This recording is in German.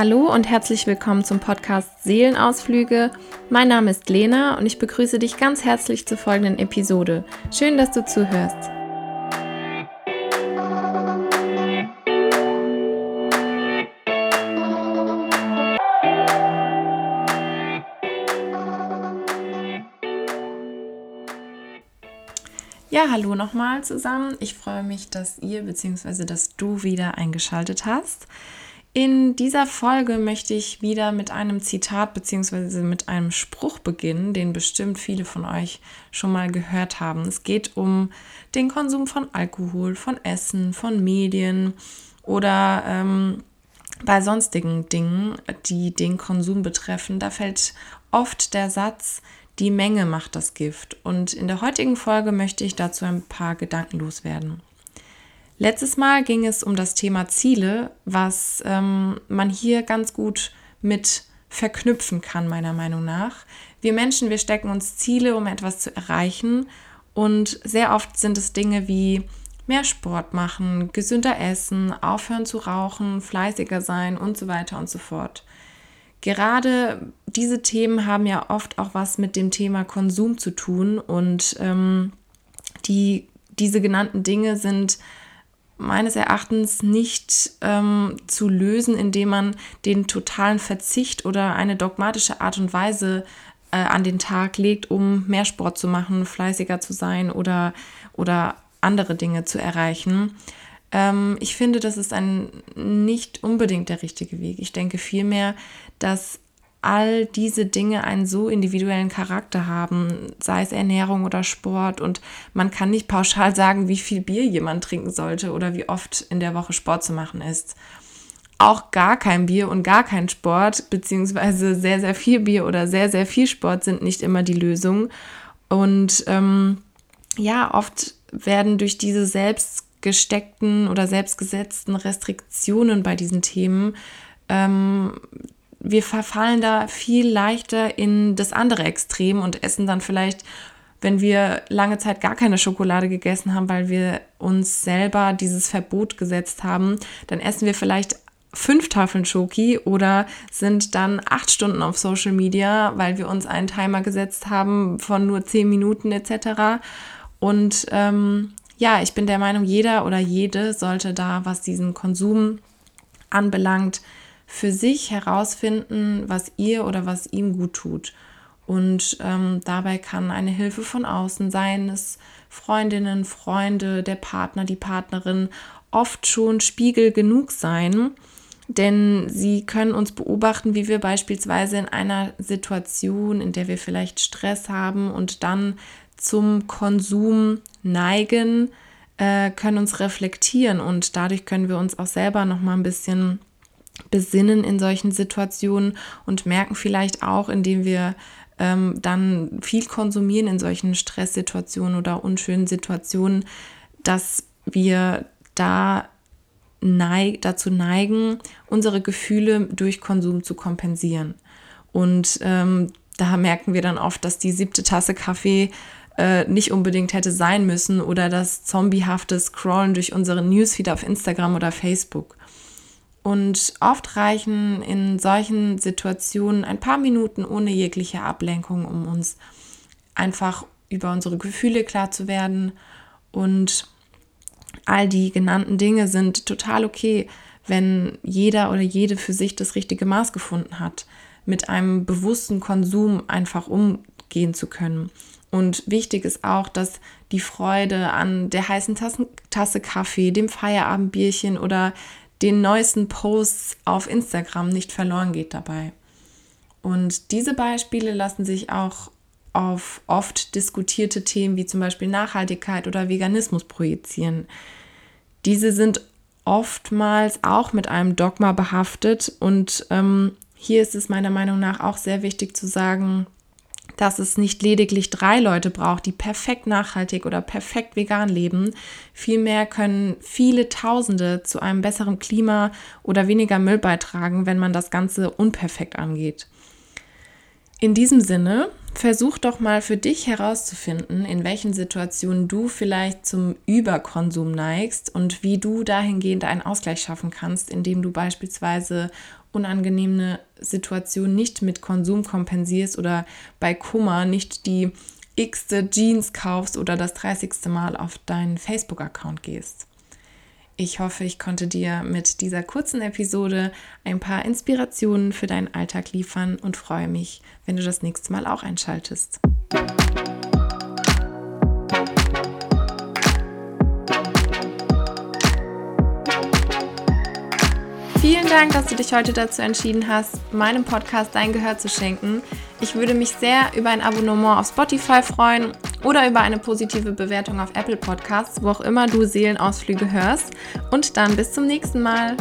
Hallo und herzlich willkommen zum Podcast Seelenausflüge. Mein Name ist Lena und ich begrüße dich ganz herzlich zur folgenden Episode. Schön, dass du zuhörst. Ja, hallo nochmal zusammen. Ich freue mich, dass ihr bzw. dass du wieder eingeschaltet hast. In dieser Folge möchte ich wieder mit einem Zitat bzw. mit einem Spruch beginnen, den bestimmt viele von euch schon mal gehört haben. Es geht um den Konsum von Alkohol, von Essen, von Medien oder ähm, bei sonstigen Dingen, die den Konsum betreffen. Da fällt oft der Satz, die Menge macht das Gift. Und in der heutigen Folge möchte ich dazu ein paar Gedanken loswerden. Letztes Mal ging es um das Thema Ziele, was ähm, man hier ganz gut mit verknüpfen kann, meiner Meinung nach. Wir Menschen, wir stecken uns Ziele, um etwas zu erreichen. Und sehr oft sind es Dinge wie mehr Sport machen, gesünder essen, aufhören zu rauchen, fleißiger sein und so weiter und so fort. Gerade diese Themen haben ja oft auch was mit dem Thema Konsum zu tun und ähm, die, diese genannten Dinge sind meines Erachtens nicht ähm, zu lösen, indem man den totalen Verzicht oder eine dogmatische Art und Weise äh, an den Tag legt, um mehr Sport zu machen, fleißiger zu sein oder, oder andere Dinge zu erreichen. Ähm, ich finde, das ist ein nicht unbedingt der richtige Weg. Ich denke vielmehr, dass all diese Dinge einen so individuellen Charakter haben, sei es Ernährung oder Sport. Und man kann nicht pauschal sagen, wie viel Bier jemand trinken sollte oder wie oft in der Woche Sport zu machen ist. Auch gar kein Bier und gar kein Sport, beziehungsweise sehr, sehr viel Bier oder sehr, sehr viel Sport sind nicht immer die Lösung. Und ähm, ja, oft werden durch diese selbst gesteckten oder selbstgesetzten Restriktionen bei diesen Themen ähm, wir verfallen da viel leichter in das andere Extrem und essen dann vielleicht, wenn wir lange Zeit gar keine Schokolade gegessen haben, weil wir uns selber dieses Verbot gesetzt haben, dann essen wir vielleicht fünf Tafeln Schoki oder sind dann acht Stunden auf Social Media, weil wir uns einen Timer gesetzt haben von nur zehn Minuten etc. Und ähm, ja, ich bin der Meinung, jeder oder jede sollte da, was diesen Konsum anbelangt, für sich herausfinden, was ihr oder was ihm gut tut. Und ähm, dabei kann eine Hilfe von außen sein, es Freundinnen, Freunde, der Partner, die Partnerin oft schon Spiegel genug sein, denn sie können uns beobachten, wie wir beispielsweise in einer Situation, in der wir vielleicht Stress haben und dann zum Konsum neigen, äh, können uns reflektieren und dadurch können wir uns auch selber noch mal ein bisschen besinnen in solchen Situationen und merken vielleicht auch, indem wir ähm, dann viel konsumieren in solchen Stresssituationen oder unschönen Situationen, dass wir da neig dazu neigen, unsere Gefühle durch Konsum zu kompensieren. Und ähm, da merken wir dann oft, dass die siebte Tasse Kaffee äh, nicht unbedingt hätte sein müssen oder das zombiehafte Scrollen durch unseren Newsfeed auf Instagram oder Facebook. Und oft reichen in solchen Situationen ein paar Minuten ohne jegliche Ablenkung, um uns einfach über unsere Gefühle klar zu werden. Und all die genannten Dinge sind total okay, wenn jeder oder jede für sich das richtige Maß gefunden hat, mit einem bewussten Konsum einfach umgehen zu können. Und wichtig ist auch, dass die Freude an der heißen Tasse, Tasse Kaffee, dem Feierabendbierchen oder den neuesten Posts auf Instagram nicht verloren geht dabei. Und diese Beispiele lassen sich auch auf oft diskutierte Themen wie zum Beispiel Nachhaltigkeit oder Veganismus projizieren. Diese sind oftmals auch mit einem Dogma behaftet und ähm, hier ist es meiner Meinung nach auch sehr wichtig zu sagen, dass es nicht lediglich drei Leute braucht, die perfekt nachhaltig oder perfekt vegan leben. Vielmehr können viele Tausende zu einem besseren Klima oder weniger Müll beitragen, wenn man das Ganze unperfekt angeht. In diesem Sinne versuch doch mal für dich herauszufinden, in welchen Situationen du vielleicht zum Überkonsum neigst und wie du dahingehend einen Ausgleich schaffen kannst, indem du beispielsweise unangenehme Situationen nicht mit Konsum kompensierst oder bei Kummer nicht die x-te Jeans kaufst oder das 30. Mal auf deinen Facebook-Account gehst. Ich hoffe, ich konnte dir mit dieser kurzen Episode ein paar Inspirationen für deinen Alltag liefern und freue mich, wenn du das nächste Mal auch einschaltest. Vielen Dank, dass du dich heute dazu entschieden hast, meinem Podcast dein Gehör zu schenken. Ich würde mich sehr über ein Abonnement auf Spotify freuen oder über eine positive Bewertung auf Apple Podcasts, wo auch immer du Seelenausflüge hörst. Und dann bis zum nächsten Mal.